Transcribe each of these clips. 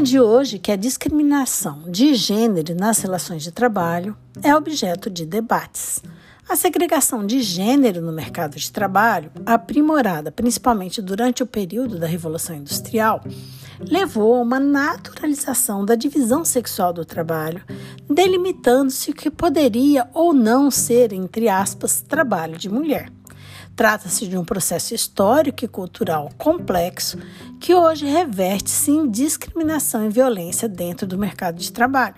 é de hoje que a discriminação de gênero nas relações de trabalho é objeto de debates. A segregação de gênero no mercado de trabalho, aprimorada principalmente durante o período da Revolução Industrial, levou a uma naturalização da divisão sexual do trabalho, delimitando-se o que poderia ou não ser, entre aspas, trabalho de mulher. Trata-se de um processo histórico e cultural complexo que hoje reverte-se em discriminação e violência dentro do mercado de trabalho.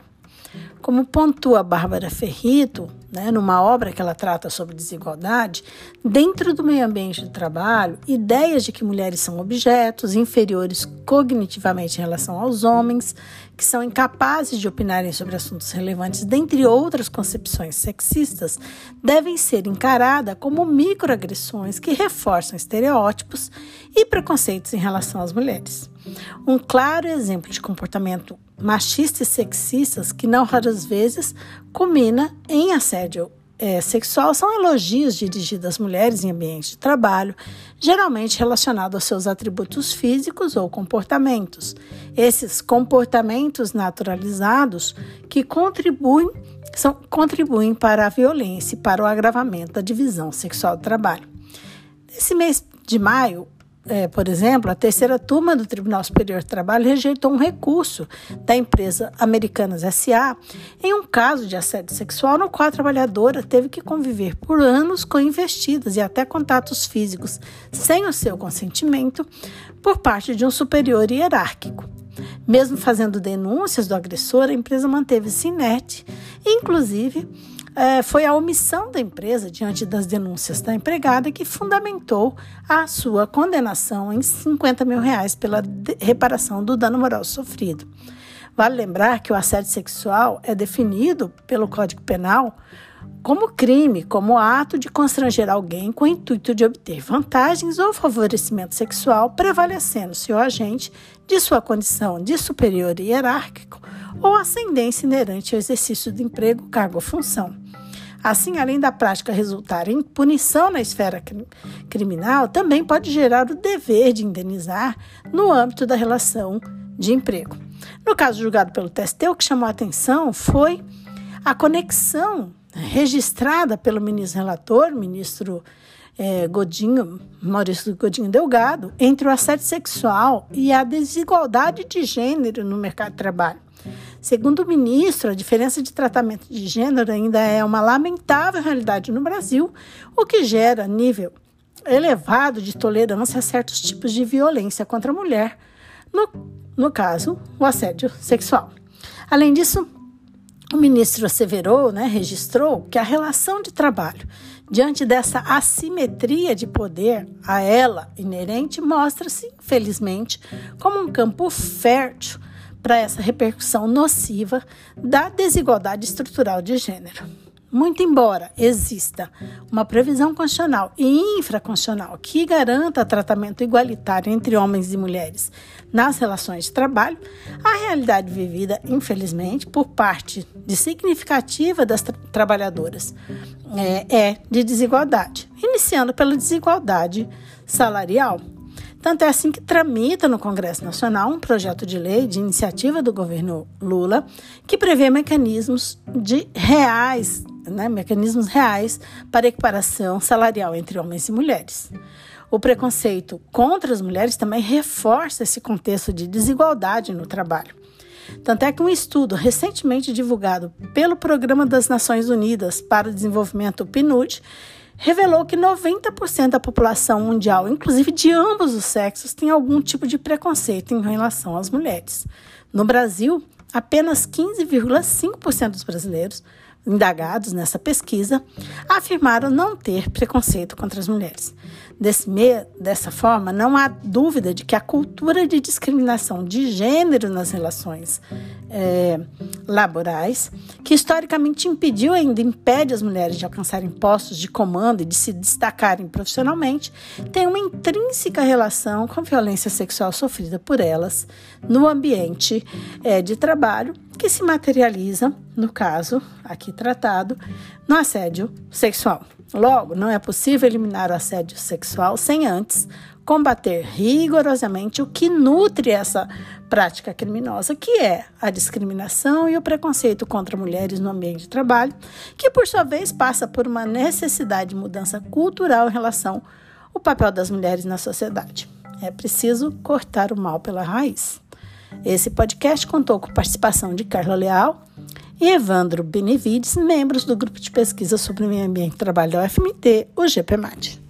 Como pontua Bárbara Ferrito, né, numa obra que ela trata sobre desigualdade, dentro do meio ambiente do trabalho, ideias de que mulheres são objetos inferiores cognitivamente em relação aos homens, que são incapazes de opinarem sobre assuntos relevantes, dentre outras concepções sexistas, devem ser encaradas como microagressões que reforçam estereótipos e preconceitos em relação às mulheres. Um claro exemplo de comportamento machista e sexistas que não raras vezes culmina em assédio é, sexual são elogios dirigidos às mulheres em ambiente de trabalho, geralmente relacionados aos seus atributos físicos ou comportamentos. Esses comportamentos naturalizados que contribuem, são, contribuem para a violência e para o agravamento da divisão sexual do trabalho. Nesse mês de maio, é, por exemplo, a terceira turma do Tribunal Superior do Trabalho rejeitou um recurso da empresa Americanas SA em um caso de assédio sexual no qual a trabalhadora teve que conviver por anos com investidas e até contatos físicos sem o seu consentimento por parte de um superior hierárquico. Mesmo fazendo denúncias do agressor, a empresa manteve-se inerte, inclusive é, foi a omissão da empresa diante das denúncias da empregada que fundamentou a sua condenação em 50 mil reais pela reparação do dano moral sofrido. Vale lembrar que o assédio sexual é definido pelo Código Penal como crime, como ato de constranger alguém com o intuito de obter vantagens ou favorecimento sexual, prevalecendo-se o agente de sua condição de superior hierárquico ou ascendência inerente ao exercício do emprego, cargo ou função. Assim, além da prática resultar em punição na esfera criminal, também pode gerar o dever de indenizar no âmbito da relação de emprego. No caso julgado pelo TST, o que chamou a atenção foi a conexão registrada pelo ministro relator, ministro é, Godinho, Maurício Godinho Delgado, entre o assédio sexual e a desigualdade de gênero no mercado de trabalho. Segundo o ministro, a diferença de tratamento de gênero ainda é uma lamentável realidade no Brasil, o que gera nível elevado de tolerância a certos tipos de violência contra a mulher, no, no caso, o assédio sexual. Além disso, o ministro asseverou, né, registrou que a relação de trabalho diante dessa assimetria de poder a ela inerente mostra-se, infelizmente, como um campo fértil para essa repercussão nociva da desigualdade estrutural de gênero. Muito embora exista uma previsão constitucional e infraconstitucional que garanta tratamento igualitário entre homens e mulheres nas relações de trabalho, a realidade vivida, infelizmente, por parte de significativa das tra trabalhadoras é, é de desigualdade, iniciando pela desigualdade salarial. Tanto é assim que tramita no Congresso Nacional um projeto de lei de iniciativa do governo Lula que prevê mecanismos de reais, né, mecanismos reais para equiparação salarial entre homens e mulheres. O preconceito contra as mulheres também reforça esse contexto de desigualdade no trabalho. Tanto é que um estudo recentemente divulgado pelo Programa das Nações Unidas para o Desenvolvimento, PNUD, revelou que 90% da população mundial, inclusive de ambos os sexos, tem algum tipo de preconceito em relação às mulheres. No Brasil, apenas 15,5% dos brasileiros indagados nessa pesquisa afirmaram não ter preconceito contra as mulheres. Desse me, dessa forma, não há dúvida de que a cultura de discriminação de gênero nas relações é, laborais, que historicamente impediu ainda impede as mulheres de alcançarem postos de comando e de se destacarem profissionalmente, tem uma intrínseca relação com a violência sexual sofrida por elas no ambiente é, de trabalho que se materializa, no caso aqui tratado, no assédio sexual. Logo, não é possível eliminar o assédio sexual sem antes combater rigorosamente o que nutre essa prática criminosa, que é a discriminação e o preconceito contra mulheres no ambiente de trabalho, que por sua vez passa por uma necessidade de mudança cultural em relação ao papel das mulheres na sociedade. É preciso cortar o mal pela raiz. Esse podcast contou com participação de Carla Leal e Evandro Benevides, membros do grupo de pesquisa sobre o meio ambiente e trabalho da UFMT, o GPMAT.